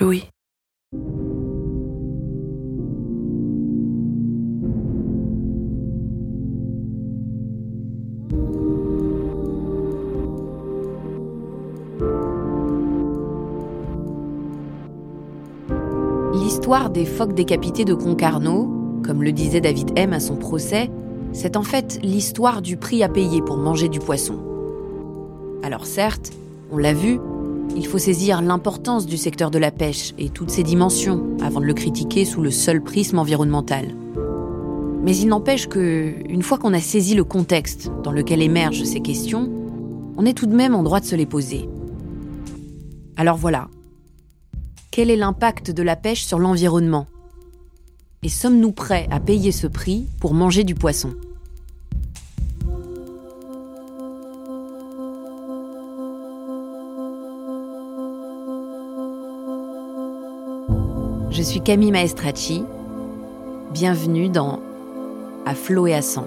Louis. L'histoire des phoques décapités de Concarneau, comme le disait David M à son procès, c'est en fait l'histoire du prix à payer pour manger du poisson. Alors certes, on l'a vu, il faut saisir l'importance du secteur de la pêche et toutes ses dimensions avant de le critiquer sous le seul prisme environnemental. Mais il n'empêche que, une fois qu'on a saisi le contexte dans lequel émergent ces questions, on est tout de même en droit de se les poser. Alors voilà. Quel est l'impact de la pêche sur l'environnement? Et sommes-nous prêts à payer ce prix pour manger du poisson? Je suis Camille Maestracci. Bienvenue dans À flot et à sang.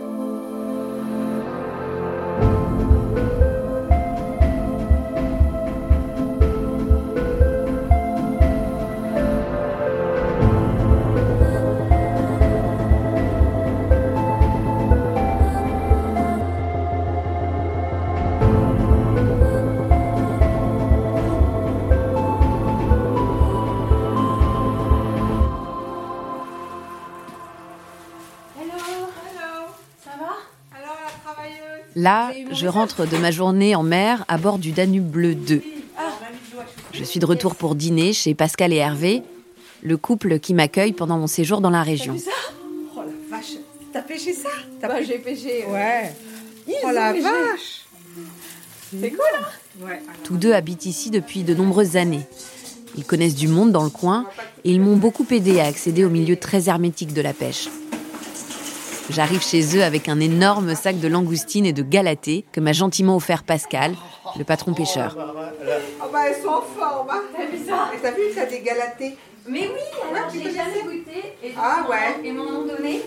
Je rentre de ma journée en mer à bord du Danube Bleu 2. Je suis de retour pour dîner chez Pascal et Hervé, le couple qui m'accueille pendant mon séjour dans la région. ça? Oh la vache T'as pêché ça? T'as Bah, j'ai pêché. Ouais. Ils oh la pêché. vache C'est cool, hein? Ouais. Tous deux habitent ici depuis de nombreuses années. Ils connaissent du monde dans le coin et ils m'ont beaucoup aidé à accéder au milieu très hermétique de la pêche. J'arrive chez eux avec un énorme sac de langoustines et de galatées que m'a gentiment offert Pascal, le patron pêcheur. Ah bah elles sont en forme T'as vu ça Et t'as vu, t'as des galatés Mais oui, alors tu je l'ai connaissais jamais goûté. Et Ah ouais. Ils m'en ont donné.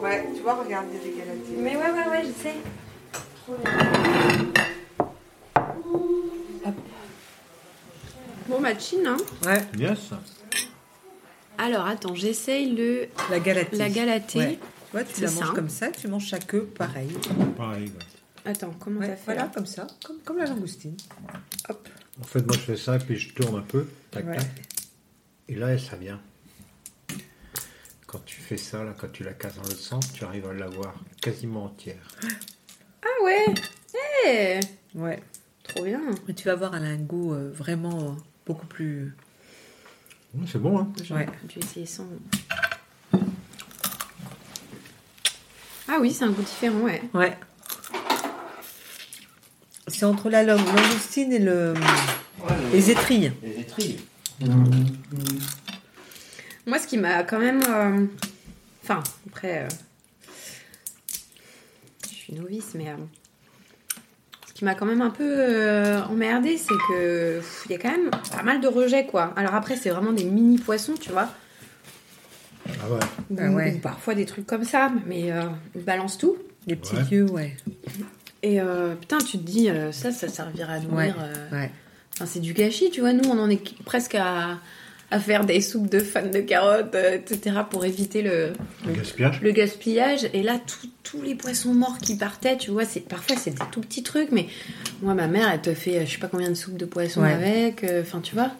Ouais, tu vois, regarde, il y a des galatés. Mais ouais, ouais, ouais, je sais. Bon, bah, chine, hein. Ouais. Yes. Alors attends, j'essaye le La galatée. la galatée. Ouais. Tu la manges ça. comme ça, tu manges chaque œuf pareil. Pareil. ouais. Attends, comment Ouais, t'as fait voilà, là comme ça, comme, comme la langoustine. Hop. En fait, moi, je fais ça, puis je tourne un peu. Tac, Ouais. tac. Et là, ça vient. Quand tu fais ça, là, quand tu la casses dans le centre, tu arrives à l'avoir quasiment entière. Ah ouais. Eh, Ouais. trop bien. Mais tu vas avoir un goût euh, vraiment euh, beaucoup plus. C'est bon, hein Ouais. Je vais essayer sans. Ah oui, c'est un goût différent, ouais. Ouais. C'est entre la lang- langoustine et le, les étrilles. Les étrilles. Moi, ce qui m'a quand même. euh, Enfin, après. euh, Je suis novice, mais. euh, Ce qui m'a quand même un peu euh, emmerdé, c'est que. Il y a quand même pas mal de rejets, quoi. Alors après, c'est vraiment des mini poissons, tu vois. Ah ouais. Bah Ou- ouais. ou parfois des trucs comme ça, mais euh, ils balancent tout. Les petits Ouais. yeux, ouais. Et euh, putain, tu te dis, euh, ça, ça servira à nourrir. Ouais. euh, ouais. Enfin, c'est du gâchis, tu vois. Nous, on en est presque à, à faire des soupes de fans de carottes, euh, etc., pour éviter le, Le gaspillage le gaspillage. Et là, tout- tous les poissons morts qui partaient, tu vois, c'est parfois c'est des tout petits trucs, mais moi, ma mère, elle te fait, je sais pas combien de soupes de poisson Ouais. avec. euh, Enfin, tu vois,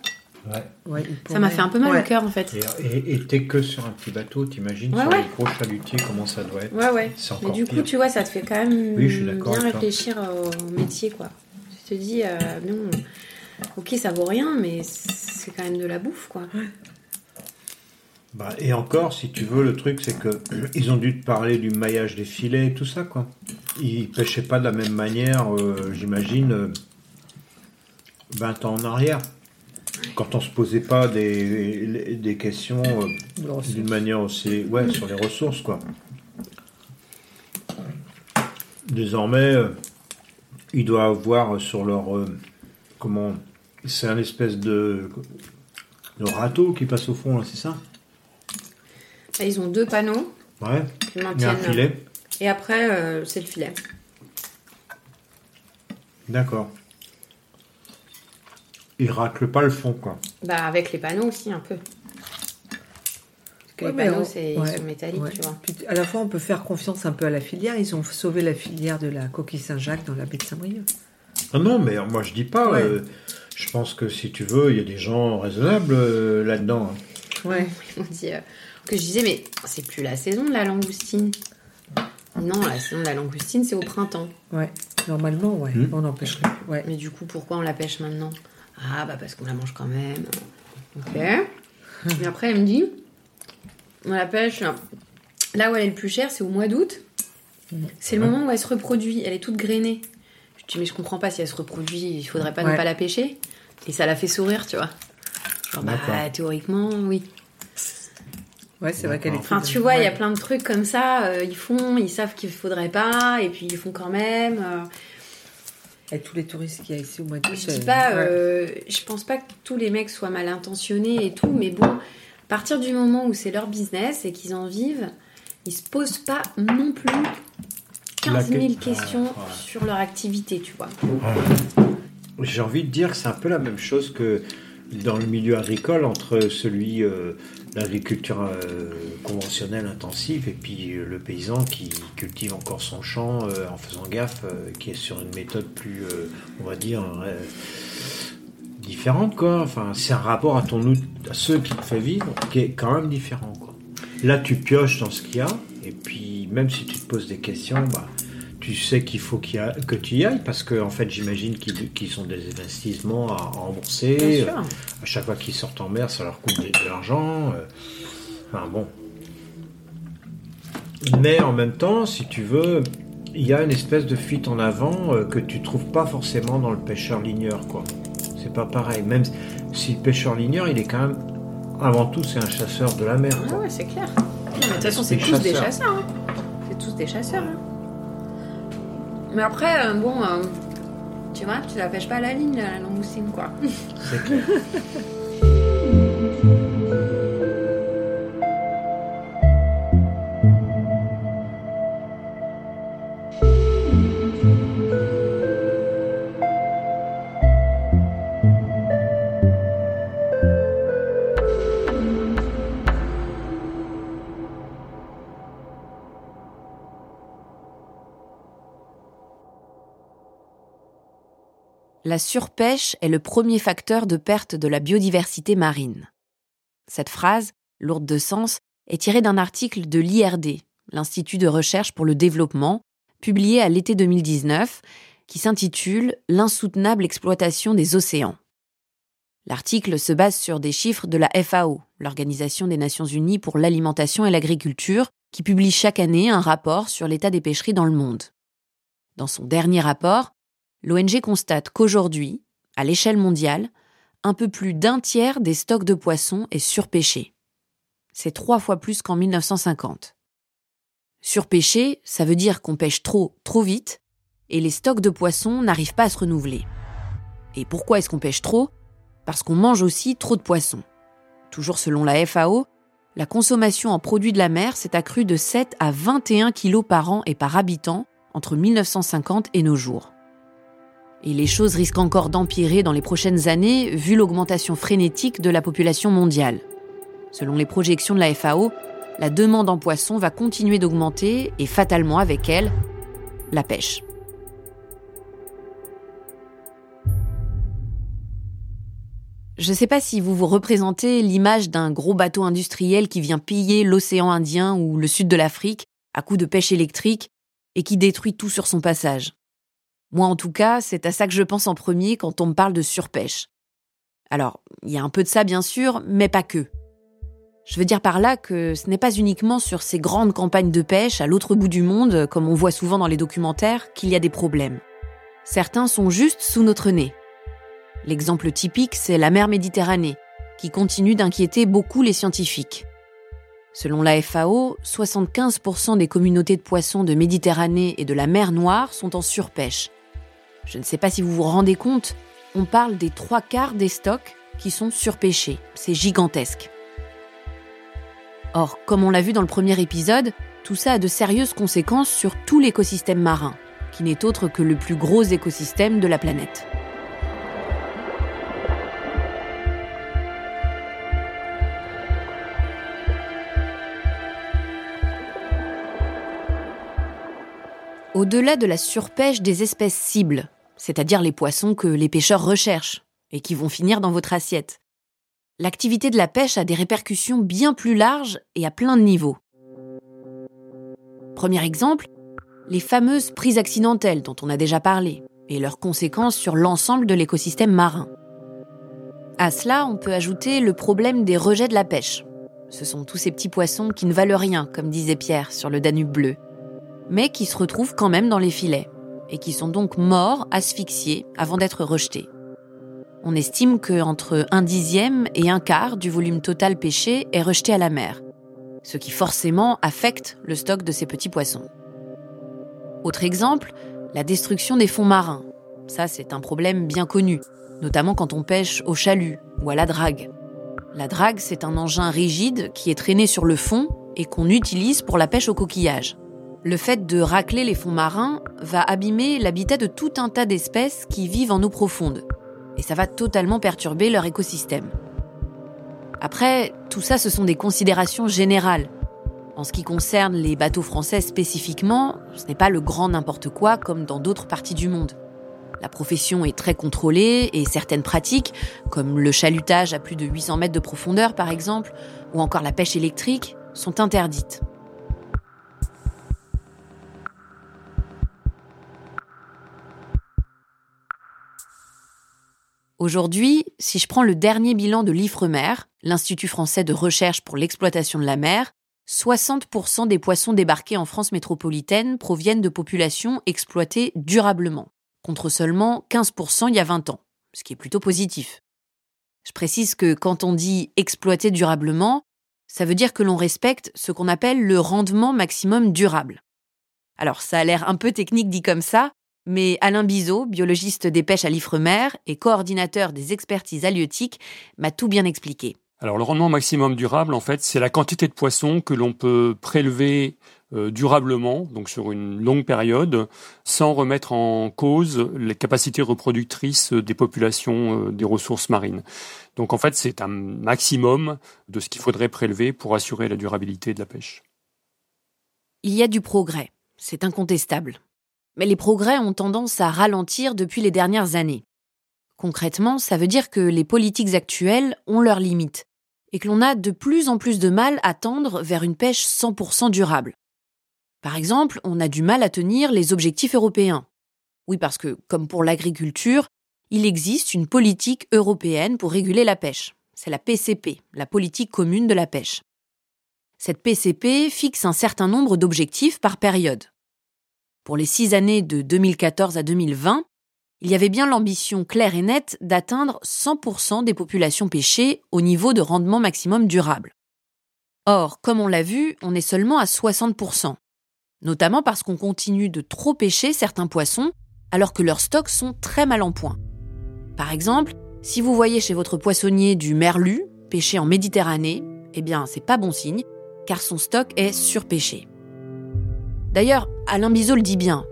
Ouais. ça m'a fait un peu mal Ouais. au cœur, en fait. Et t'es que sur un petit bateau, t'imagines Ouais, sur ouais. les gros chalutiers comment ça doit être Ouais, ouais. Mais du coup, tu vois, ça te fait quand même Oui, bien réfléchir au métier, quoi. Tu te dis, euh, non, ok, ça vaut rien, mais c'est quand même de la bouffe, quoi. Bah, et encore, si tu veux, le truc, c'est que ils ont dû te parler du maillage des filets et tout ça, quoi. Ils pêchaient pas de la même manière, euh, j'imagine. euh, 20 ans en arrière. Quand on se posait pas des, des questions euh, d'une manière aussi. Ouais, sur les ressources, quoi. Désormais, euh, ils doivent avoir sur leur. euh, comment. C'est un espèce de. de râteau qui passe au fond, là, c'est ça? Là, ils ont deux panneaux Ouais. qui Il y a un filet. Et après, euh, c'est le filet. D'accord. Ils raclent pas le fond, quoi. Bah, avec les panneaux aussi, un peu. Parce que Ouais, les panneaux, on- c'est, ouais, ils sont métalliques, ouais. tu vois. Puis, à la fois, on peut faire confiance un peu à la filière. Ils ont sauvé la filière de la coquille Saint-Jacques dans la baie de Saint-Brieuc. Ah non, mais moi je dis pas. Ouais. euh, je pense que si tu veux, il y a des gens raisonnables euh, là-dedans. hein. Ouais. Ils m'ont dit, euh, que je disais, mais c'est plus la saison de la langoustine. Non, la saison de la langoustine, c'est au printemps. Ouais. Normalement, ouais. Hmm. On n'empêcherait plus. Ouais. Mais du coup, pourquoi on la pêche maintenant? Ah, bah parce qu'on la mange quand même. Ok. Et après, elle me dit, on la pêche là où elle est le plus chère, c'est au mois d'août. C'est le moment où elle se reproduit. Elle est toute grainée. Je dis, mais je comprends pas si elle se reproduit, il faudrait pas ne pas la pêcher. Et ça la fait sourire, tu vois. Genre, bah, théoriquement, oui. Ouais, c'est vrai qu'elle est. Enfin, tu vois, il y a plein de trucs comme ça. euh, ils font, ils savent qu'il faudrait pas, et puis ils font quand même. euh. Et tous les touristes qu'il y a ici au mois d'août. Je dis euh, pas, ouais. euh, je pense pas que tous les mecs soient mal intentionnés et tout, mais bon, à partir du moment où c'est leur business et qu'ils en vivent, ils se posent pas non plus 15 000 La que- questions Ah, ouais. sur leur activité, tu vois. J'ai envie de dire que c'est un peu la même chose que dans le milieu agricole entre celui euh, l'agriculture euh, conventionnelle intensive et puis euh, le paysan qui cultive encore son champ euh, en faisant gaffe, qui est sur une méthode plus, on va dire, différente quoi. C'est un rapport à ton à ce qui te fait vivre qui est quand même différent quoi. Là, tu pioches dans ce qu'il y a et puis même si tu te poses des questions, bah tu sais qu'il faut qu'il y a- que tu y ailles parce que en fait j'imagine qu'ils qu'ils ont des investissements à, à rembourser. Bien sûr. Euh, À chaque fois qu'ils sortent en mer, ça leur coûte de, de l'argent. euh. Enfin bon. Mais en même temps, si tu veux, il y a une espèce de fuite en avant euh, que tu trouves pas forcément dans le pêcheur ligneur, quoi. C'est pas pareil. Même si le pêcheur ligneur, il est quand même, avant tout, c'est un chasseur de la mer. Ah ouais, c'est clair. Non, mais de toute façon, c'est tous des chasseurs. chasseurs. hein. C'est tous des chasseurs. hein. Mais après, euh, bon, euh, tu vois, tu la pêches pas à la ligne, la langoustine, quoi. C'est clair. La surpêche est le premier facteur de perte de la biodiversité marine. Cette phrase, lourde de sens, est tirée d'un article de l'IRD, l'Institut de recherche pour le développement, publié à l'été 2019, qui s'intitule L'insoutenable exploitation des océans. L'article se base sur des chiffres de la FAO, l'Organisation des Nations Unies pour l'alimentation et l'agriculture, qui publie chaque année un rapport sur l'état des pêcheries dans le monde. Dans son dernier rapport, l'ONG constate qu'aujourd'hui, à l'échelle mondiale, un peu plus d'un tiers des stocks de poissons est surpêché. C'est trois fois plus qu'en 1950. Surpêcher, ça veut dire qu'on pêche trop, trop vite, et les stocks de poissons n'arrivent pas à se renouveler. Et pourquoi est-ce qu'on pêche trop? Parce qu'on mange aussi trop de poissons. Toujours selon la FAO, la consommation en produits de la mer s'est accrue de 7 à 21 kilos par an et par habitant entre 1950 et nos jours. Et les choses risquent encore d'empirer dans les prochaines années vu l'augmentation frénétique de la population mondiale. Selon les projections de la FAO, la demande en poissons va continuer d'augmenter et fatalement avec elle, la pêche. Je ne sais pas si vous vous représentez l'image d'un gros bateau industriel qui vient piller l'océan Indien ou le sud de l'Afrique à coups de pêche électrique et qui détruit tout sur son passage. Moi, en tout cas, c'est à ça que je pense en premier quand on me parle de surpêche. Alors, il y a un peu de ça, bien sûr, mais pas que. Je veux dire par là que ce n'est pas uniquement sur ces grandes campagnes de pêche à l'autre bout du monde, comme on voit souvent dans les documentaires, qu'il y a des problèmes. Certains sont juste sous notre nez. L'exemple typique, c'est la mer Méditerranée, qui continue d'inquiéter beaucoup les scientifiques. Selon la FAO, 75% des communautés de poissons de Méditerranée et de la mer Noire sont en surpêche. Je ne sais pas si vous vous rendez compte, on parle des trois quarts des stocks qui sont surpêchés. C'est gigantesque. Or, comme on l'a vu dans le premier épisode, tout ça a de sérieuses conséquences sur tout l'écosystème marin, qui n'est autre que le plus gros écosystème de la planète. Au-delà de la surpêche des espèces cibles, c'est-à-dire les poissons que les pêcheurs recherchent et qui vont finir dans votre assiette, l'activité de la pêche a des répercussions bien plus larges et à plein de niveaux. Premier exemple, les fameuses prises accidentelles dont on a déjà parlé et leurs conséquences sur l'ensemble de l'écosystème marin. À cela, on peut ajouter le problème des rejets de la pêche. Ce sont tous ces petits poissons qui ne valent rien, comme disait Pierre sur le Danube bleu mais qui se retrouvent quand même dans les filets, et qui sont donc morts, asphyxiés, avant d'être rejetés. On estime qu'entre un dixième et un quart du volume total pêché est rejeté à la mer, ce qui forcément affecte le stock de ces petits poissons. Autre exemple, la destruction des fonds marins. Ça, c'est un problème bien connu, notamment quand on pêche au chalut ou à la drague. La drague, c'est un engin rigide qui est traîné sur le fond et qu'on utilise pour la pêche au coquillage le fait de racler les fonds marins va abîmer l'habitat de tout un tas d'espèces qui vivent en eau profonde. Et ça va totalement perturber leur écosystème. Après, tout ça, ce sont des considérations générales. En ce qui concerne les bateaux français spécifiquement, ce n'est pas le grand n'importe quoi comme dans d'autres parties du monde. La profession est très contrôlée et certaines pratiques, comme le chalutage à plus de 800 mètres de profondeur par exemple, ou encore la pêche électrique, sont interdites. Aujourd'hui, si je prends le dernier bilan de l'IFREMER, l'Institut français de recherche pour l'exploitation de la mer, 60% des poissons débarqués en France métropolitaine proviennent de populations exploitées durablement, contre seulement 15% il y a 20 ans, ce qui est plutôt positif. Je précise que quand on dit exploiter durablement, ça veut dire que l'on respecte ce qu'on appelle le rendement maximum durable. Alors ça a l'air un peu technique dit comme ça, mais Alain Bizot, biologiste des pêches à l'Ifremer et coordinateur des expertises halieutiques, m'a tout bien expliqué. Alors le rendement maximum durable, en fait, c'est la quantité de poissons que l'on peut prélever euh, durablement, donc sur une longue période, sans remettre en cause les capacités reproductrices des populations euh, des ressources marines. Donc en fait, c'est un maximum de ce qu'il faudrait prélever pour assurer la durabilité de la pêche. Il y a du progrès, c'est incontestable. Mais les progrès ont tendance à ralentir depuis les dernières années. Concrètement, ça veut dire que les politiques actuelles ont leurs limites et que l'on a de plus en plus de mal à tendre vers une pêche 100% durable. Par exemple, on a du mal à tenir les objectifs européens. Oui, parce que, comme pour l'agriculture, il existe une politique européenne pour réguler la pêche. C'est la PCP, la politique commune de la pêche. Cette PCP fixe un certain nombre d'objectifs par période. Pour les six années de 2014 à 2020, il y avait bien l'ambition claire et nette d'atteindre 100% des populations pêchées au niveau de rendement maximum durable. Or, comme on l'a vu, on est seulement à 60%, notamment parce qu'on continue de trop pêcher certains poissons alors que leurs stocks sont très mal en point. Par exemple, si vous voyez chez votre poissonnier du merlu pêché en Méditerranée, eh bien, c'est pas bon signe, car son stock est surpêché. D'ailleurs, Alain Bizot le dit bien.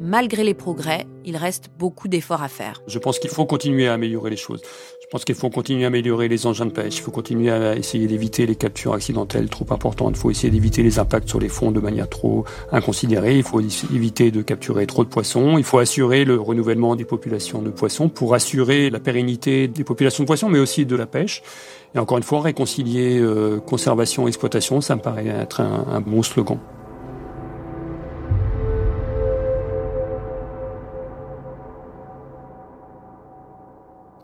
Malgré les progrès, il reste beaucoup d'efforts à faire. Je pense qu'il faut continuer à améliorer les choses. Je pense qu'il faut continuer à améliorer les engins de pêche. Il faut continuer à essayer d'éviter les captures accidentelles trop importantes. Il faut essayer d'éviter les impacts sur les fonds de manière trop inconsidérée. Il faut éviter de capturer trop de poissons. Il faut assurer le renouvellement des populations de poissons pour assurer la pérennité des populations de poissons, mais aussi de la pêche. Et encore une fois, réconcilier euh, conservation et exploitation, ça me paraît être un bon slogan.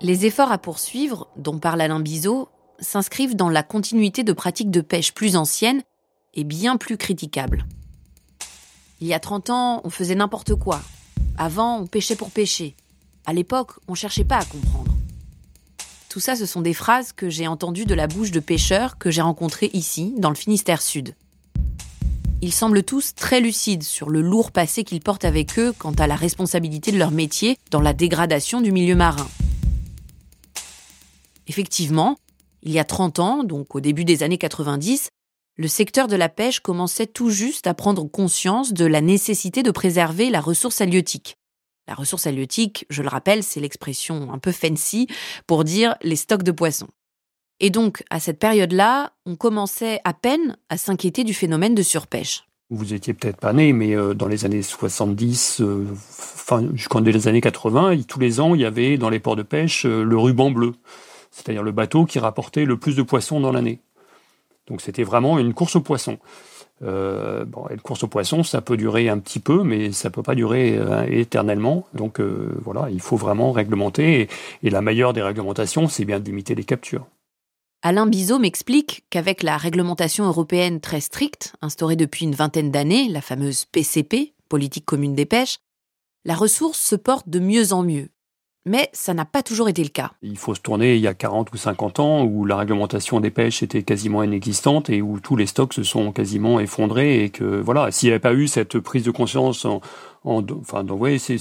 Les efforts à poursuivre, dont parle Alain Bizot, s'inscrivent dans la continuité de pratiques de pêche plus anciennes et bien plus critiquables. Il y a 30 ans, on faisait n'importe quoi. Avant, on pêchait pour pêcher. À l'époque, on cherchait pas à comprendre. Tout ça, ce sont des phrases que j'ai entendues de la bouche de pêcheurs que j'ai rencontrés ici, dans le Finistère Sud. Ils semblent tous très lucides sur le lourd passé qu'ils portent avec eux quant à la responsabilité de leur métier dans la dégradation du milieu marin. Effectivement, il y a 30 ans, donc au début des années 90, le secteur de la pêche commençait tout juste à prendre conscience de la nécessité de préserver la ressource halieutique. La ressource halieutique, je le rappelle, c'est l'expression un peu fancy pour dire les stocks de poissons. Et donc, à cette période-là, on commençait à peine à s'inquiéter du phénomène de surpêche. Vous étiez peut-être pas né, mais euh, dans les années 70, euh, enfin jusqu'en les années 80, tous les ans, il y avait dans les ports de pêche euh, le ruban bleu, c'est-à-dire le bateau qui rapportait le plus de poissons dans l'année. Donc c'était vraiment une course aux poissons. Euh, bon, et course aux poissons, ça peut durer un petit peu, mais ça peut pas durer euh, éternellement. Donc euh, voilà, il faut vraiment réglementer. Et, la meilleure des réglementations, c'est bien de limiter les captures. Alain Bizot m'explique qu'avec la réglementation européenne très stricte, instaurée depuis une vingtaine d'années, la fameuse PCP, politique commune des pêches, la ressource se porte de mieux en mieux mais ça n'a pas toujours été le cas. Il faut se tourner il y a 40 ou 50 ans où la réglementation des pêches était quasiment inexistante et où tous les stocks se sont quasiment effondrés et que voilà, s'il n'y avait pas eu cette prise de conscience en, enfin, donc, ouais, c'est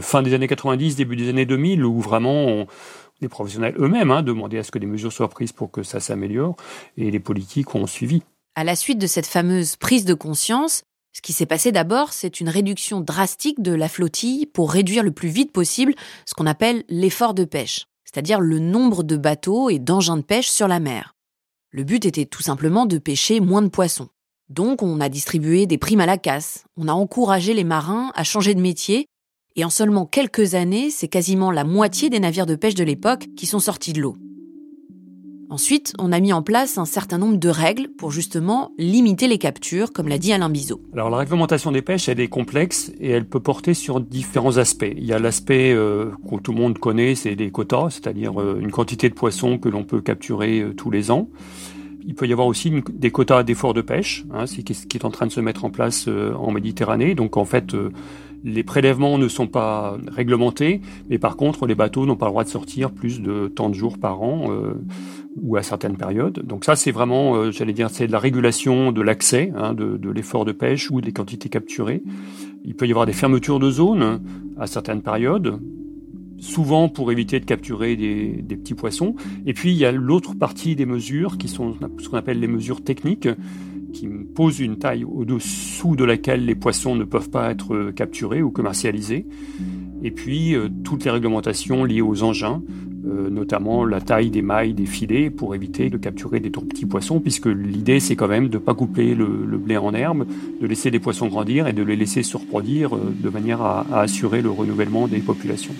fin des années 90, début des années 2000 où vraiment les professionnels eux-mêmes hein, demandaient à ce que des mesures soient prises pour que ça s'améliore et les politiques ont suivi. À la suite de cette fameuse prise de conscience, ce qui s'est passé d'abord, c'est une réduction drastique de la flottille pour réduire le plus vite possible ce qu'on appelle l'effort de pêche, c'est-à-dire le nombre de bateaux et d'engins de pêche sur la mer. Le but était tout simplement de pêcher moins de poissons. Donc on a distribué des primes à la casse, on a encouragé les marins à changer de métier, et en seulement quelques années, c'est quasiment la moitié des navires de pêche de l'époque qui sont sortis de l'eau. Ensuite, on a mis en place un certain nombre de règles pour justement limiter les captures, comme l'a dit Alain Bizot. Alors la réglementation des pêches, elle est complexe et elle peut porter sur différents aspects. Il y a l'aspect euh, que tout le monde connaît, c'est des quotas, c'est-à-dire euh, une quantité de poissons que l'on peut capturer euh, tous les ans. Il peut y avoir aussi des quotas d'efforts de pêche, hein, ce qui est en train de se mettre en place en Méditerranée. Donc en fait, les prélèvements ne sont pas réglementés, mais par contre, les bateaux n'ont pas le droit de sortir plus de tant de jours par an ou à certaines périodes. Donc ça, c'est vraiment, euh, j'allais dire, c'est de la régulation de l'accès, hein, de, de l'effort de pêche ou des quantités capturées. Il peut y avoir des fermetures de zones à certaines périodes, souvent pour éviter de capturer des, des petits poissons. Et puis il y a l'autre partie des mesures qui sont ce qu'on appelle les mesures techniques, qui posent une taille au-dessous de laquelle les poissons ne peuvent pas être capturés ou commercialisés. Et puis euh, toutes les réglementations liées aux engins, notamment la taille des mailles des filets pour éviter de capturer des trop petits poissons, puisque l'idée c'est quand même de ne pas couper le, blé en herbe, de laisser les poissons grandir et de les laisser se reproduire euh, de manière à, à assurer le renouvellement des populations.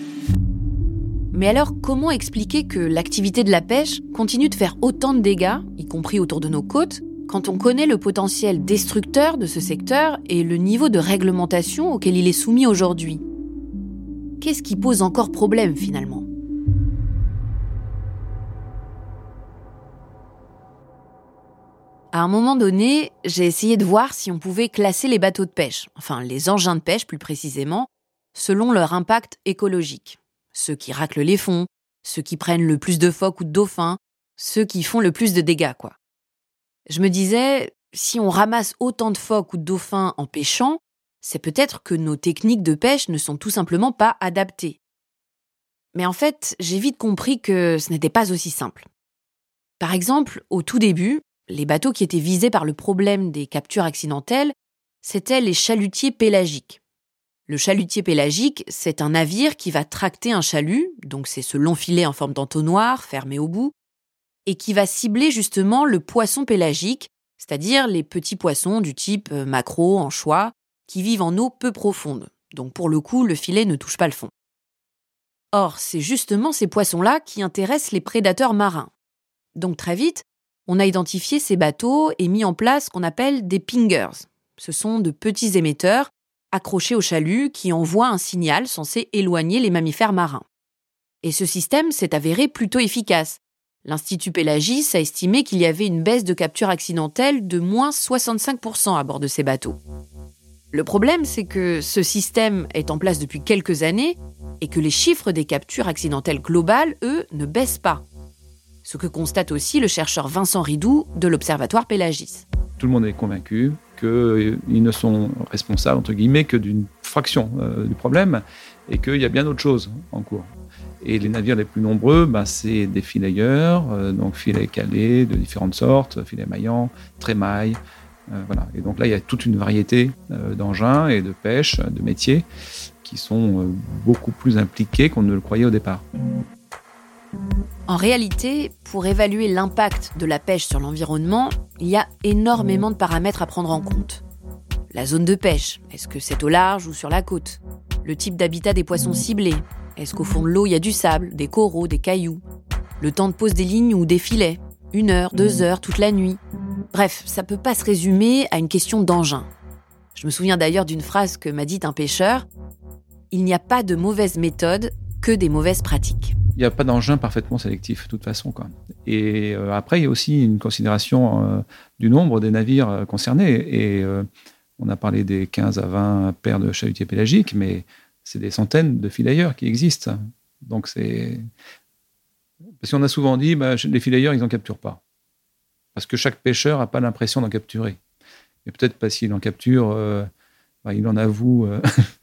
Mais alors, comment expliquer que l'activité de la pêche continue de faire autant de dégâts, y compris autour de nos côtes, quand on connaît le potentiel destructeur de ce secteur et le niveau de réglementation auquel il est soumis aujourd'hui? Qu'est-ce qui pose encore problème finalement? À un moment donné, j'ai essayé de voir si on pouvait classer les bateaux de pêche, enfin les engins de pêche plus précisément, selon leur impact écologique. Ceux qui raclent les fonds, ceux qui prennent le plus de phoques ou de dauphins, ceux qui font le plus de dégâts, quoi. Je me disais, si on ramasse autant de phoques ou de dauphins en pêchant, c'est peut-être que nos techniques de pêche ne sont tout simplement pas adaptées. Mais en fait, j'ai vite compris que ce n'était pas aussi simple. Par exemple, au tout début, les bateaux qui étaient visés par le problème des captures accidentelles, c'étaient les chalutiers pélagiques. Le chalutier pélagique, c'est un navire qui va tracter un chalut, donc c'est ce long filet en forme d'entonnoir fermé au bout, et qui va cibler justement le poisson pélagique, c'est-à-dire les petits poissons du type euh, maquereau, anchois, qui vivent en eau peu profonde. Donc pour le coup, le filet ne touche pas le fond. Or, c'est justement ces poissons-là qui intéressent les prédateurs marins. Donc très vite, on a identifié ces bateaux et mis en place ce qu'on appelle des pingers. Ce sont de petits émetteurs accrochés au chalut qui envoient un signal censé éloigner les mammifères marins. Et ce système s'est avéré plutôt efficace. L'Institut Pélagis a estimé qu'il y avait une baisse de capture accidentelle de moins 65% à bord de ces bateaux. Le problème, c'est que ce système est en place depuis quelques années et que les chiffres des captures accidentelles globales, eux, ne baissent pas. Ce que constate aussi le chercheur Vincent Ridou de l'Observatoire Pélagis. Tout le monde est convaincu qu'ils ne sont responsables, entre guillemets, que d'une fraction euh, du problème et qu'il y a bien d'autres choses en cours. Et les navires les plus nombreux, ben, c'est des filayeurs, euh, donc filets calés de différentes sortes, filets maillants, trémailles. Euh, voilà. Et donc là, il y a toute une variété d'engins et de pêche, de métiers, qui sont beaucoup plus impliqués qu'on ne le croyait au départ. En réalité, pour évaluer l'impact de la pêche sur l'environnement, il y a énormément de paramètres à prendre en compte. La zone de pêche, est-ce que c'est au large ou sur la côte? Le type d'habitat des poissons ciblés, est-ce qu'au fond de l'eau, il y a du sable, des coraux, des cailloux? Le temps de pose des lignes ou des filets Une heure, deux heures, toute la nuit? Bref, ça peut pas se résumer à une question d'engin. Je me souviens d'ailleurs d'une phrase que m'a dite un pêcheur Il n'y a pas de mauvaise méthode que des mauvaises pratiques. Il n'y a pas d'engin parfaitement sélectif, de toute façon. Quoi. Et euh, après, il y a aussi une considération euh, du nombre des navires euh, concernés. Et on a parlé des 15 à 20 paires de chalutiers pélagiques, mais c'est des centaines de filayeurs qui existent. Donc c'est. Parce qu'on a souvent dit, bah, les filayeurs, ils n'en capturent pas. Parce que chaque pêcheur n'a pas l'impression d'en capturer. Et peut-être parce qu'il en capture, bah, il en avoue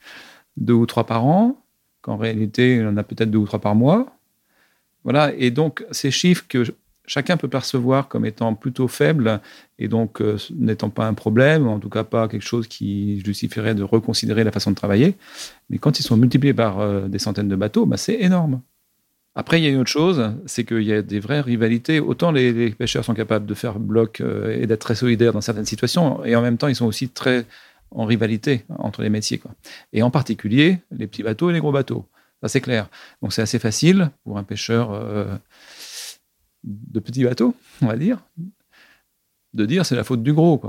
deux ou trois par an, qu'en réalité, il en a peut-être deux ou trois par mois. Voilà. Et donc, ces chiffres que chacun peut percevoir comme étant plutôt faible et donc euh, n'étant pas un problème, en tout cas pas quelque chose qui justifierait de reconsidérer la façon de travailler. Mais quand ils sont multipliés par euh, des centaines de bateaux, bah, c'est énorme. Après, il y a une autre chose, c'est qu'il y a des vraies rivalités. Autant les, pêcheurs sont capables de faire bloc euh, et d'être très solidaires dans certaines situations, et en même temps, ils sont aussi très en rivalité entre les métiers. Quoi. Et en particulier, les petits bateaux et les gros bateaux. Ça, c'est clair. Donc, c'est assez facile pour un pêcheur de petits bateaux, on va dire, de dire c'est la faute du gros.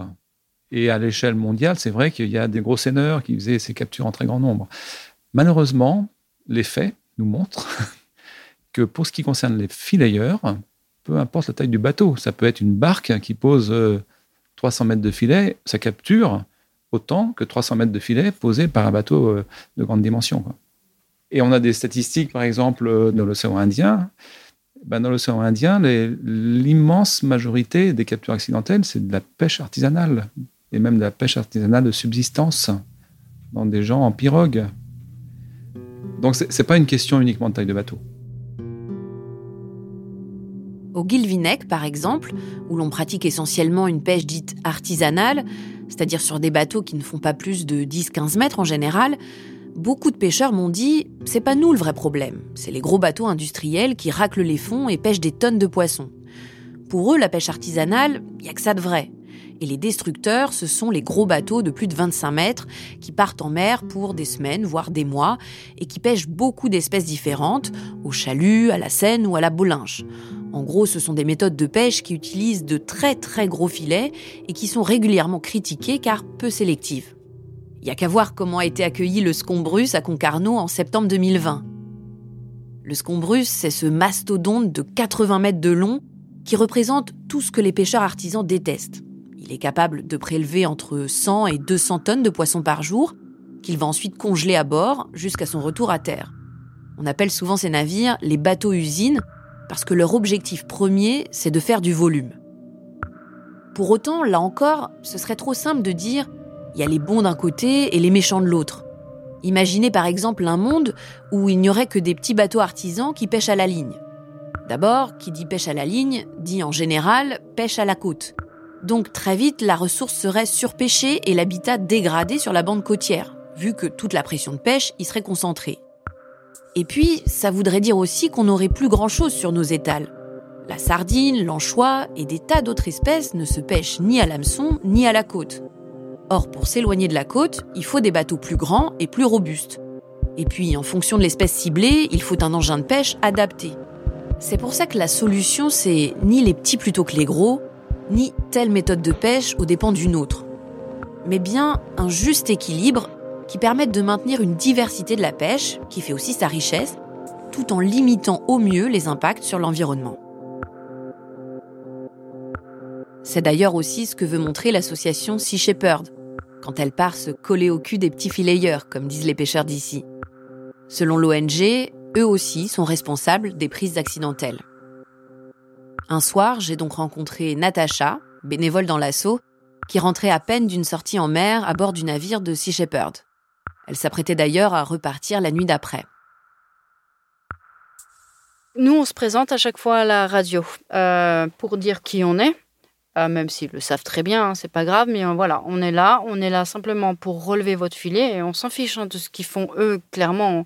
Et à l'échelle mondiale, c'est vrai qu'il y a des gros seineurs qui faisaient ces captures en très grand nombre. Malheureusement, les faits nous montrent que pour ce qui concerne les filayeurs, peu importe la taille du bateau, ça peut être une barque qui pose 300 euh, mètres de filet, ça capture autant que 300 mètres de filet posés par un bateau euh, de grande dimension. Et on a des statistiques, par exemple, euh, dans l'océan Indien, ben, dans l'océan Indien, l'immense majorité des captures accidentelles, c'est de la pêche artisanale, et même de la pêche artisanale de subsistance, dans des gens en pirogue. Donc ce n'est pas une question uniquement de taille de bateau. Au Guilvinec, par exemple, où l'on pratique essentiellement une pêche dite artisanale, c'est-à-dire sur des bateaux qui ne font pas plus de 10-15 mètres en général, Beaucoup de pêcheurs m'ont dit c'est pas nous le vrai problème, c'est les gros bateaux industriels qui raclent les fonds et pêchent des tonnes de poissons. Pour eux, la pêche artisanale, il y a que ça de vrai. Et les destructeurs, ce sont les gros bateaux de plus de 25 mètres qui partent en mer pour des semaines, voire des mois, et qui pêchent beaucoup d'espèces différentes, au chalut, à la Seine ou à la Bolinche. En gros, ce sont des méthodes de pêche qui utilisent de très très gros filets et qui sont régulièrement critiquées car peu sélectives. Il y a qu'à voir comment a été accueilli le Scombrus à Concarneau en septembre 2020. Le Scombrus, c'est ce mastodonte de 80 mètres de long qui représente tout ce que les pêcheurs artisans détestent. Il est capable de prélever entre 100 et 200 tonnes de poissons par jour, qu'il va ensuite congeler à bord jusqu'à son retour à terre. On appelle souvent ces navires les bateaux-usines parce que leur objectif premier, c'est de faire du volume. Pour autant, là encore, ce serait trop simple de dire il y a les bons d'un côté et les méchants de l'autre. Imaginez par exemple un monde où il n'y aurait que des petits bateaux artisans qui pêchent à la ligne. D'abord, qui dit pêche à la ligne, dit en général pêche à la côte. Donc très vite, la ressource serait surpêchée et l'habitat dégradé sur la bande côtière, vu que toute la pression de pêche y serait concentrée. Et puis, ça voudrait dire aussi qu'on n'aurait plus grand-chose sur nos étals. La sardine, l'anchois et des tas d'autres espèces ne se pêchent ni à l'hameçon ni à la côte. Or, pour s'éloigner de la côte, il faut des bateaux plus grands et plus robustes. Et puis, en fonction de l'espèce ciblée, il faut un engin de pêche adapté. C'est pour ça que la solution, c'est ni les petits plutôt que les gros, ni telle méthode de pêche aux dépens d'une autre. Mais bien un juste équilibre qui permette de maintenir une diversité de la pêche, qui fait aussi sa richesse, tout en limitant au mieux les impacts sur l'environnement. C'est d'ailleurs aussi ce que veut montrer l'association Sea Shepherd. quand elle part se coller au cul des petits fileyeurs, comme disent les pêcheurs d'ici. Selon l'ONG, eux aussi sont responsables des prises accidentelles. Un soir, j'ai donc rencontré Natacha, bénévole dans l'assaut, qui rentrait à peine d'une sortie en mer à bord du navire de Sea Shepherd. Elle s'apprêtait d'ailleurs à repartir la nuit d'après. Nous, on se présente à chaque fois à la radio euh, pour dire qui on est, euh, même s'ils le savent très bien, hein, c'est pas grave, mais euh, voilà, on est là, on est là simplement pour relever votre filet et on s'en fiche hein, de ce qu'ils font eux, clairement,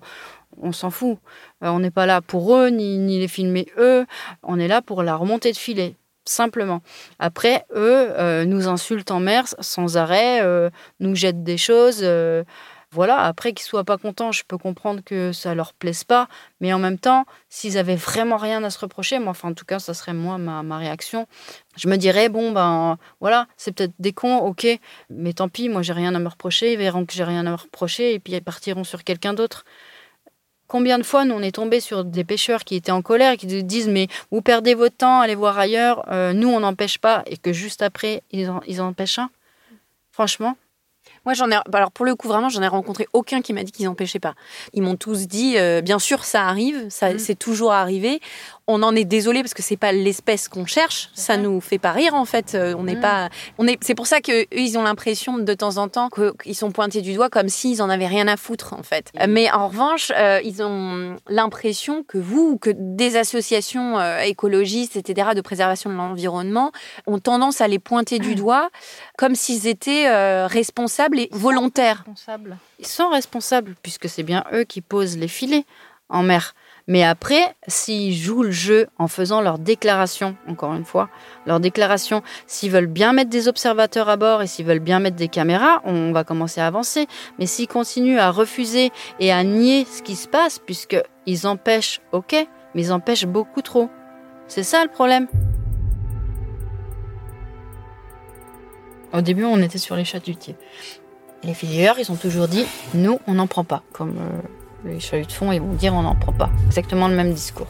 on, s'en fout. on n'est pas là pour eux, ni, ni les filmer eux, on est là pour la remontée de filet simplement. Après, eux nous insultent en mer sans arrêt, nous jettent des choses. Voilà, après qu'ils soient pas contents, je peux comprendre que ça leur plaise pas, mais en même temps, s'ils avaient vraiment rien à se reprocher, moi, enfin en tout cas, ça serait moi ma, réaction. Je me dirais bon ben voilà, c'est peut-être des cons, ok, mais tant pis, moi j'ai rien à me reprocher, ils verront que j'ai rien à me reprocher et puis ils partiront sur quelqu'un d'autre. Combien de fois nous on est tombé sur des pêcheurs qui étaient en colère et qui disent mais vous perdez votre temps, allez voir ailleurs, euh, nous on n'empêche pas et que juste après ils en, ils en un? Franchement, moi, j'en ai. Alors, pour le coup, vraiment, j'en ai rencontré aucun qui m'a dit qu'ils n'empêchaient pas. Ils m'ont tous dit, euh, bien sûr, ça arrive, ça, mm. c'est toujours arrivé on en est désolé parce que c'est pas l'espèce qu'on cherche. Ça nous fait pas rire en fait. Euh, on n'est mm. pas. On est. C'est pour ça que ils ont l'impression de temps en temps qu'ils sont pointés du doigt comme s'ils en avaient rien à foutre en fait. Mm. Mais en revanche, euh, ils ont l'impression que vous ou que des associations euh, écologistes, etc., de préservation de l'environnement, ont tendance à les pointer du doigt comme s'ils étaient responsables et volontaires. Ils sont responsables puisque c'est bien eux qui posent les filets en mer. Mais après, s'ils jouent le jeu en faisant leur déclaration, encore une fois, leur déclaration, s'ils veulent bien mettre des observateurs à bord et s'ils veulent bien mettre des caméras, on va commencer à avancer. Mais s'ils continuent à refuser et à nier ce qui se passe, puisqu'ils empêchent, ok, mais ils empêchent beaucoup trop. C'est ça le problème. Au début, on était sur les chatutiers. Les filières, ils ont toujours dit, nous, on n'en prend pas, comme euh, les chaluts de fond, ils vont dire on n'en prend pas. Exactement le même discours.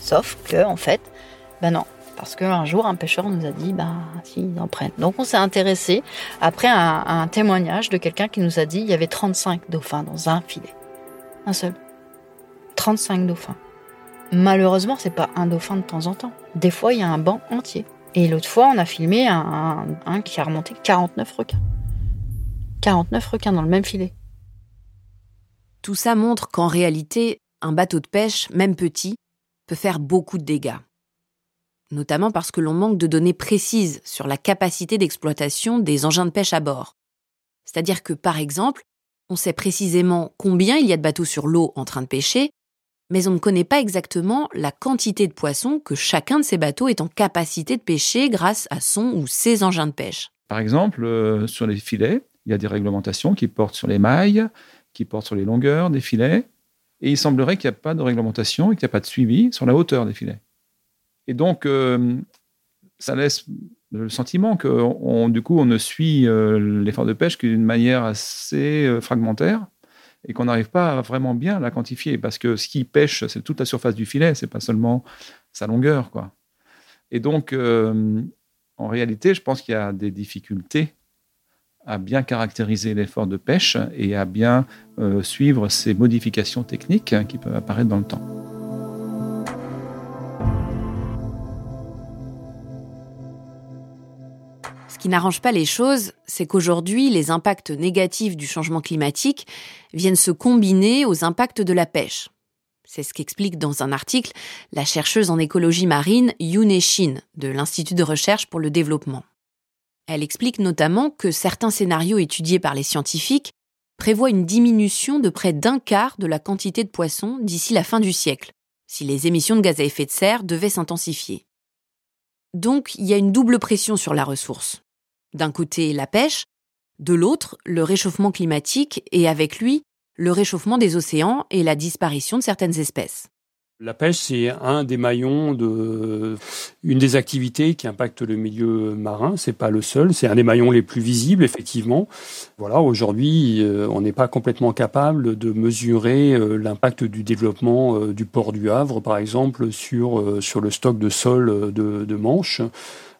Sauf que, en fait, ben non. Parce qu'un jour, un pêcheur nous a dit, ben, si, ils en prennent. Donc, on s'est intéressé après un, témoignage de quelqu'un qui nous a dit il y avait 35 dauphins dans un filet. Un seul. 35 dauphins. Malheureusement, c'est pas un dauphin de temps en temps. Des fois, il y a un banc entier. Et l'autre fois, on a filmé un qui a remonté 49 requins. 49 requins dans le même filet. Tout ça montre qu'en réalité, un bateau de pêche, même petit, peut faire beaucoup de dégâts. Notamment parce que l'on manque de données précises sur la capacité d'exploitation des engins de pêche à bord. C'est-à-dire que, par exemple, on sait précisément combien il y a de bateaux sur l'eau en train de pêcher, mais on ne connaît pas exactement la quantité de poissons que chacun de ces bateaux est en capacité de pêcher grâce à son ou ses engins de pêche. Par exemple, euh, sur les filets, il y a des réglementations qui portent sur les mailles, qui porte sur les longueurs des filets. Et il semblerait qu'il n'y a pas de réglementation et qu'il n'y a pas de suivi sur la hauteur des filets. Et donc, euh, ça laisse le sentiment que du coup, on ne suit euh, l'effort de pêche qu'une manière assez euh, fragmentaire et qu'on n'arrive pas à vraiment bien la quantifier parce que ce qui pêche, c'est toute la surface du filet, c'est pas seulement sa longueur, quoi. Et donc, en réalité, je pense qu'il y a des difficultés à bien caractériser l'effort de pêche et à bien euh, suivre ces modifications techniques hein, qui peuvent apparaître dans le temps. Ce qui n'arrange pas les choses, c'est qu'aujourd'hui, les impacts négatifs du changement climatique viennent se combiner aux impacts de la pêche. C'est ce qu'explique dans un article la chercheuse en écologie marine Yune Shin de l'Institut de recherche pour le développement. Elle explique notamment que certains scénarios étudiés par les scientifiques prévoient une diminution de près d'un quart de la quantité de poissons d'ici la fin du siècle, si les émissions de gaz à effet de serre devaient s'intensifier. Donc il y a une double pression sur la ressource. D'un côté la pêche, de l'autre le réchauffement climatique et avec lui le réchauffement des océans et la disparition de certaines espèces. La pêche, c'est un des maillons de, une des activités qui impacte le milieu marin. C'est pas le seul. C'est un des maillons les plus visibles, effectivement. Voilà. Aujourd'hui, euh, on n'est pas complètement capable de mesurer euh, l'impact du développement euh, du port du Havre, par exemple, sur sur le stock de sol de, de Manche.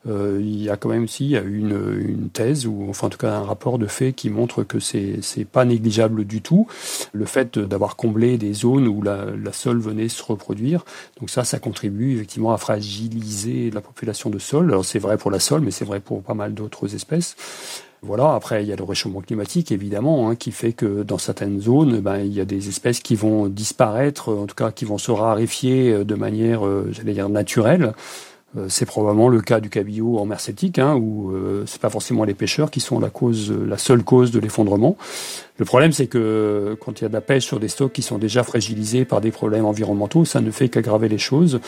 Euh, il y a quand même aussi une, une, thèse ou enfin en tout cas un rapport de fait qui montre que c'est c'est pas négligeable du tout le fait d'avoir comblé des zones où la, la sol venait se reproduire. Donc ça, ça contribue effectivement à fragiliser la population de sol. Alors c'est vrai pour la sol, mais c'est vrai pour pas mal d'autres espèces. Voilà. Après, il y a le réchauffement climatique, évidemment, hein, qui fait que dans certaines zones, ben, il y a des espèces qui vont disparaître, en tout cas qui vont se raréfier de manière, euh, j'allais dire, naturelle. Euh, c'est probablement le cas du cabillaud en mer Celtique, hein, où euh, c'est pas forcément les pêcheurs qui sont la cause, la seule cause de l'effondrement. Le problème, c'est que quand il y a de la pêche sur des stocks qui sont déjà fragilisés par des problèmes environnementaux, ça ne fait qu'aggraver les choses,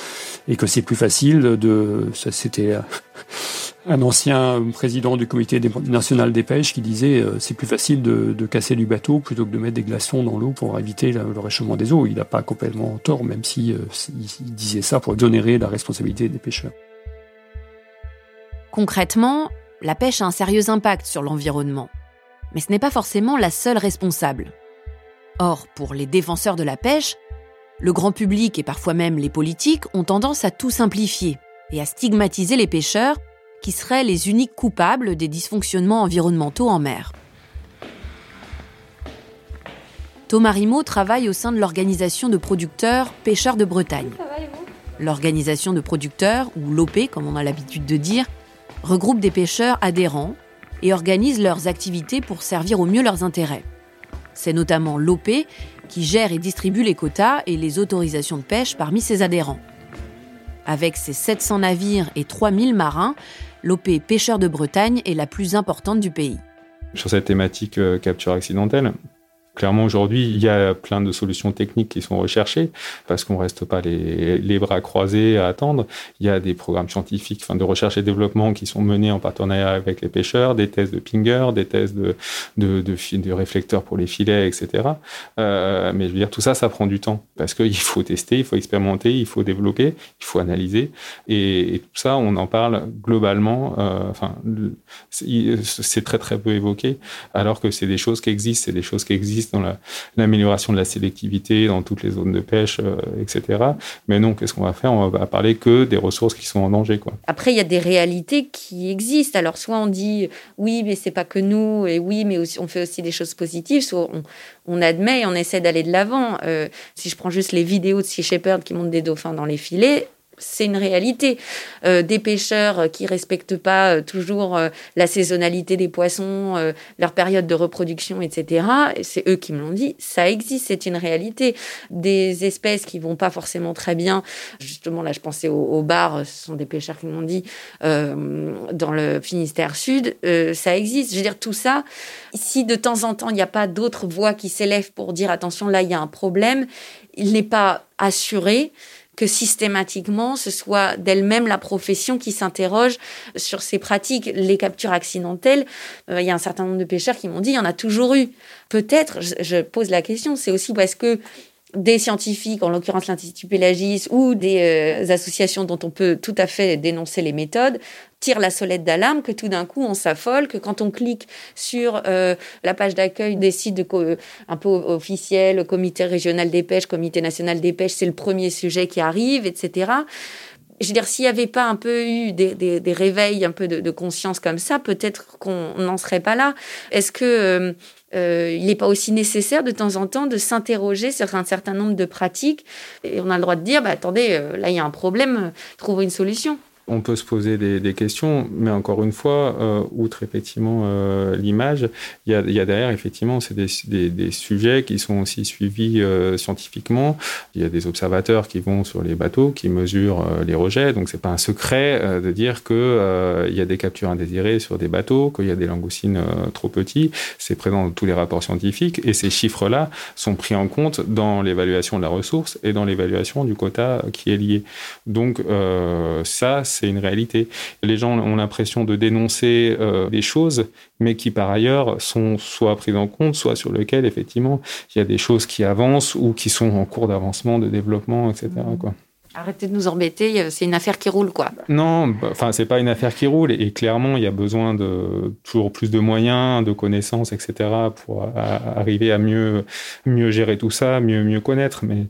et que c'est plus facile de. C'était un ancien président du comité national des pêches qui disait euh, c'est plus facile de, casser du bateau plutôt que de mettre des glaçons dans l'eau pour éviter le, réchauffement des eaux. Il n'a pas complètement tort, même si euh, disait ça pour exonérer la responsabilité des pêcheurs. Concrètement, la pêche a un sérieux impact sur l'environnement. Mais ce n'est pas forcément la seule responsable. Or, pour les défenseurs de la pêche, le grand public et parfois même les politiques ont tendance à tout simplifier et à stigmatiser les pêcheurs qui seraient les uniques coupables des dysfonctionnements environnementaux en mer. Thomas Rimaud travaille au sein de l'organisation de producteurs Pêcheurs de Bretagne. L'organisation de producteurs, ou l'OP comme on a l'habitude de dire, regroupe des pêcheurs adhérents et organise leurs activités pour servir au mieux leurs intérêts. C'est notamment l'OP qui gère et distribue les quotas et les autorisations de pêche parmi ses adhérents. Avec ses 700 navires et 3000 marins, l'OP Pêcheurs de Bretagne est la plus importante du pays. Sur cette thématique euh, capture accidentelle, Clairement, aujourd'hui, il y a plein de solutions techniques qui sont recherchées parce qu'on reste pas les, bras croisés à attendre. Il y a des programmes scientifiques, enfin, de recherche et développement qui sont menés en partenariat avec les pêcheurs, des tests de pinger, des tests de, de, réflecteurs pour les filets, etc. Euh, mais je veux dire, tout ça, ça prend du temps parce qu'il faut tester, il faut expérimenter, il faut développer, il faut analyser. Et, et tout ça, on en parle globalement. Euh, enfin, c'est très, très peu évoqué alors que c'est des choses qui existent, c'est des choses qui existent dans l'amélioration de la sélectivité dans toutes les zones de pêche, euh, etc. Mais non, qu'est-ce qu'on va faire? On va parler que des ressources qui sont en danger. Après, il y a des réalités qui existent. Alors, soit on dit oui, mais c'est pas que nous, et oui, mais on fait aussi des choses positives, soit on, admet et on essaie d'aller de l'avant. Euh, si je prends juste les vidéos de Sea Shepherd qui montent des dauphins dans les filets, c'est une réalité. Euh, des pêcheurs qui respectent pas euh, toujours euh, la saisonnalité des poissons, leur période de reproduction, etc. C'est eux qui me l'ont dit. Ça existe, c'est une réalité. Des espèces qui vont pas forcément très bien. Justement, là, je pensais aux, bars. Ce sont des pêcheurs qui m'ont dit dans le Finistère Sud. ça existe. Je veux dire, tout ça. Si de temps en temps il n'y a pas d'autres voix qui s'élèvent pour dire attention, là il y a un problème, il n'est pas assuré que systématiquement, ce soit d'elle-même la profession qui s'interroge sur ces pratiques. Les captures accidentelles, euh, il y a un certain nombre de pêcheurs qui m'ont dit, il y en a toujours eu. Peut-être, je pose la question, c'est aussi parce que des scientifiques, en l'occurrence l'Institut Pélagis, ou des euh, associations dont on peut tout à fait dénoncer les méthodes, tirent la solette d'alarme, que tout d'un coup on s'affole, que quand on clique sur euh, la page d'accueil des sites de un peu officiels, Comité régional des pêches, Comité national des pêches, c'est le premier sujet qui arrive, etc. Je veux dire, s'il n'y avait pas un peu eu des, des, réveils, un peu de, conscience comme ça, peut-être qu'on n'en serait pas là. Est-ce que euh, euh, il n'est pas aussi nécessaire de temps en temps de s'interroger sur un certain nombre de pratiques? Et on a le droit de dire, bah, attendez, euh, là il y a un problème, trouvez une solution on peut se poser des, questions, mais encore une fois, euh, outre effectivement euh, l'image, il y a, derrière effectivement c'est des, sujets qui sont aussi suivis euh, scientifiquement. Il y a des observateurs qui vont sur les bateaux, qui mesurent les rejets, donc c'est pas un secret de dire que il y a des captures indésirées sur des bateaux, qu'il y a des langoustines trop petits. C'est présent dans tous les rapports scientifiques et ces chiffres-là sont pris en compte dans l'évaluation de la ressource et dans l'évaluation du quota qui est lié. Donc ça une réalité. Les gens ont l'impression de dénoncer euh, des choses, mais qui par ailleurs sont soit prises en compte, soit sur lesquelles effectivement il y a des choses qui avancent ou qui sont en cours d'avancement, de développement, etc. Quoi. Arrêtez de nous embêter, c'est une affaire qui roule, quoi. Non, bah, enfin, c'est pas une affaire qui roule, et, clairement, il y a besoin de toujours plus de moyens, de connaissances, etc., pour arriver à mieux, mieux gérer tout ça, mieux, mieux connaître. Mais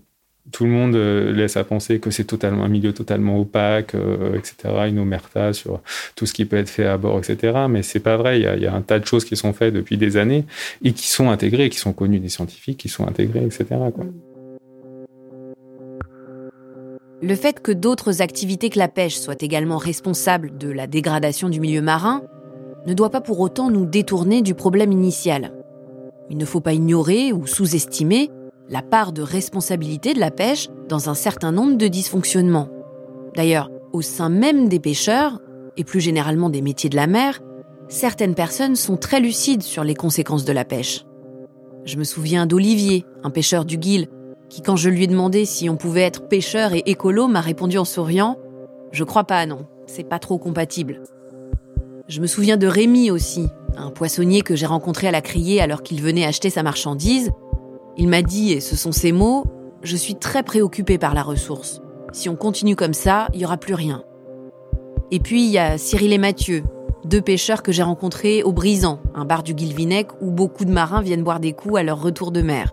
tout le monde euh, laisse à penser que c'est un milieu totalement opaque, euh, etc. Une omerta sur tout ce qui peut être fait à bord, etc. Mais c'est pas vrai. Il y, a, un tas de choses qui sont faites depuis des années et qui sont intégrées, qui sont connues des scientifiques, qui sont intégrées, etc. Le fait que d'autres activités que la pêche soient également responsables de la dégradation du milieu marin ne doit pas pour autant nous détourner du problème initial. Il ne faut pas ignorer ou sous-estimer la part de responsabilité de la pêche dans un certain nombre de dysfonctionnements. D'ailleurs, au sein même des pêcheurs, et plus généralement des métiers de la mer, certaines personnes sont très lucides sur les conséquences de la pêche. Je me souviens d'Olivier, un pêcheur du Guil, qui quand je lui ai demandé si on pouvait être pêcheur et écolo m'a répondu en souriant Je crois pas, non, c'est pas trop compatible. Je me souviens de Rémi aussi, un poissonnier que j'ai rencontré à la criée alors qu'il venait acheter sa marchandise. Il m'a dit, et ce sont ses mots, Je suis très préoccupé par la ressource. Si on continue comme ça, il n'y aura plus rien. Et puis il y a Cyril et Mathieu, deux pêcheurs que j'ai rencontrés au Brisant, un bar du Guilvinec où beaucoup de marins viennent boire des coups à leur retour de mer.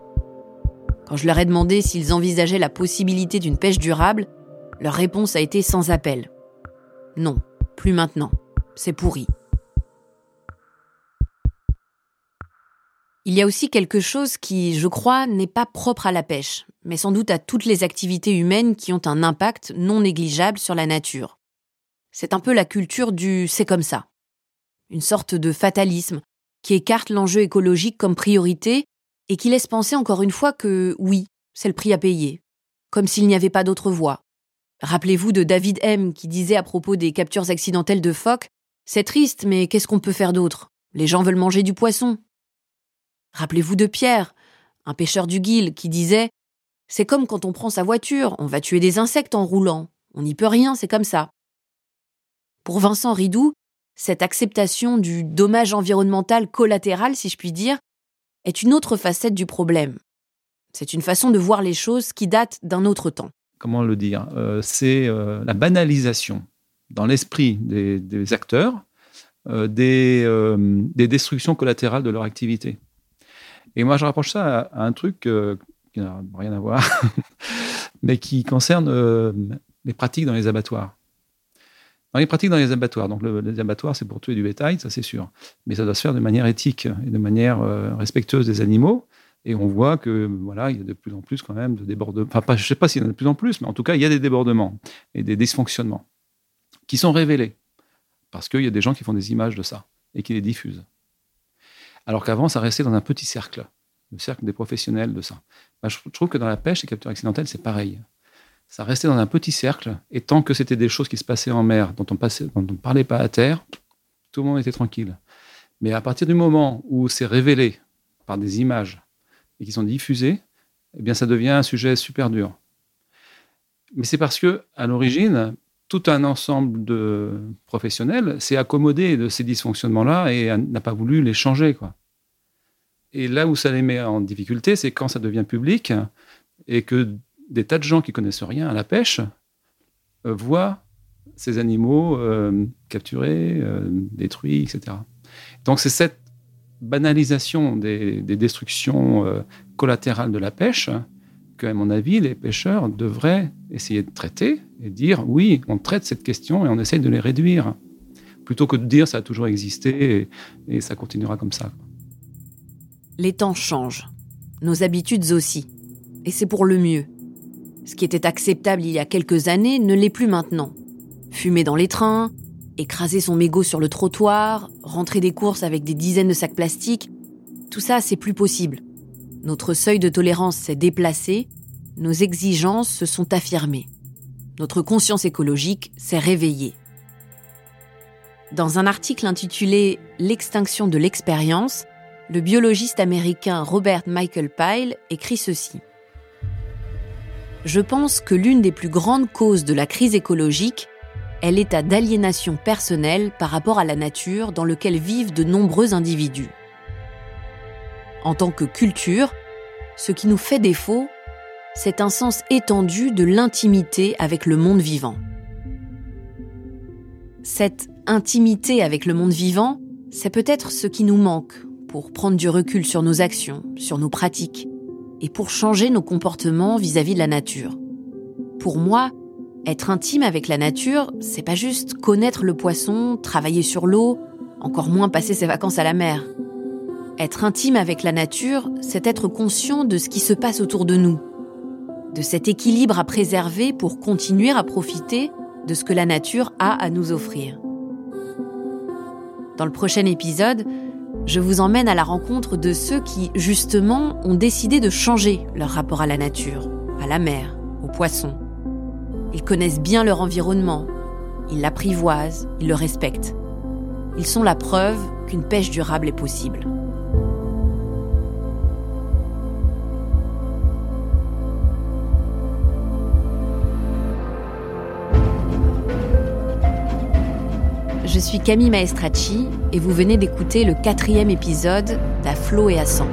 Quand je leur ai demandé s'ils envisageaient la possibilité d'une pêche durable, leur réponse a été sans appel. Non, plus maintenant c'est pourri. Il y a aussi quelque chose qui, je crois, n'est pas propre à la pêche, mais sans doute à toutes les activités humaines qui ont un impact non négligeable sur la nature. C'est un peu la culture du c'est comme ça. Une sorte de fatalisme qui écarte l'enjeu écologique comme priorité et qui laisse penser encore une fois que oui, c'est le prix à payer, comme s'il n'y avait pas d'autre voie. Rappelez-vous de David M qui disait à propos des captures accidentelles de phoques c'est triste, mais qu'est-ce qu'on peut faire d'autre? Les gens veulent manger du poisson. Rappelez-vous de Pierre, un pêcheur du Guil, qui disait C'est comme quand on prend sa voiture, on va tuer des insectes en roulant. On n'y peut rien, c'est comme ça. Pour Vincent Ridou, cette acceptation du dommage environnemental collatéral, si je puis dire, est une autre facette du problème. C'est une façon de voir les choses qui date d'un autre temps. Comment le dire? Euh, C'est euh, la banalisation dans l'esprit des, acteurs euh, des, destructions collatérales de leur activité. Et moi, je rapproche ça à, un truc euh, qui n'a rien à voir, mais qui concerne les pratiques dans les abattoirs. Dans les pratiques dans les abattoirs, donc les abattoirs, c'est pour tuer du bétail, ça c'est sûr, mais ça doit se faire de manière éthique et de manière respectueuse des animaux. Et on voit que voilà, il y a de plus en plus quand même de débordements. Enfin, je ne sais pas s'il y en a de plus en plus, mais en tout cas, il y a des débordements et des dysfonctionnements qui sont révélés. Parce qu'il y a des gens qui font des images de ça et qui les diffusent. Alors qu'avant, ça restait dans un petit cercle, le cercle des professionnels de ça. Bah, je trouve que dans la pêche et capture accidentelle, c'est pareil. Ça restait dans un petit cercle, et tant que c'était des choses qui se passaient en mer, dont on ne parlait pas à terre, tout le monde était tranquille. Mais à partir du moment où c'est révélé par des images et qui sont diffusées, eh bien, ça devient un sujet super dur. Mais c'est parce que, à l'origine, tout un ensemble de professionnels s'est accommodé de ces dysfonctionnements-là et n'a pas voulu les changer. Et là où ça les met en difficulté, c'est quand ça devient public et que des tas de gens qui connaissent rien à la pêche euh, voient ces animaux euh, capturés, euh, détruits, etc. Donc c'est cette banalisation des destructions collatérales de la pêche qu'à mon avis, les pêcheurs devraient essayer de traiter et dire oui, on traite cette question et on essaye de les réduire, plutôt que de dire ça a toujours existé et, ça continuera comme ça. Les temps changent, nos habitudes aussi, et c'est pour le mieux. Ce qui était acceptable il y a quelques années ne l'est plus maintenant. Fumer dans les trains, écraser son mégot sur le trottoir, rentrer des courses avec des dizaines de sacs plastiques, tout ça, c'est plus possible. Notre seuil de tolérance s'est déplacé, nos exigences se sont affirmées. Notre conscience écologique s'est réveillée. Dans un article intitulé L'extinction de l'expérience, le biologiste américain Robert Michael Pyle écrit ceci. Je pense que l'une des plus grandes causes de la crise écologique est l'état d'aliénation personnelle par rapport à la nature dans lequel vivent de nombreux individus. En tant que culture, ce qui nous fait défaut, c'est un sens étendu de l'intimité avec le monde vivant. Cette intimité avec le monde vivant, c'est peut-être ce qui nous manque pour prendre du recul sur nos actions, sur nos pratiques, et pour changer nos comportements vis-à-vis de la nature. Pour moi, être intime avec la nature, c'est pas juste connaître le poisson, travailler sur l'eau, encore moins passer ses vacances à la mer. Être intime avec la nature, c'est être conscient de ce qui se passe autour de nous, de cet équilibre à préserver pour continuer à profiter de ce que la nature a à nous offrir. Dans le prochain épisode, je vous emmène à la rencontre de ceux qui, justement, ont décidé de changer leur rapport à la nature, à la mer, aux poissons. Ils connaissent bien leur environnement, ils l'apprivoisent, ils le respectent. Ils sont la preuve qu'une pêche durable est possible. Je suis Camille Maestracci et vous venez d'écouter le quatrième épisode d'À flot et à sang.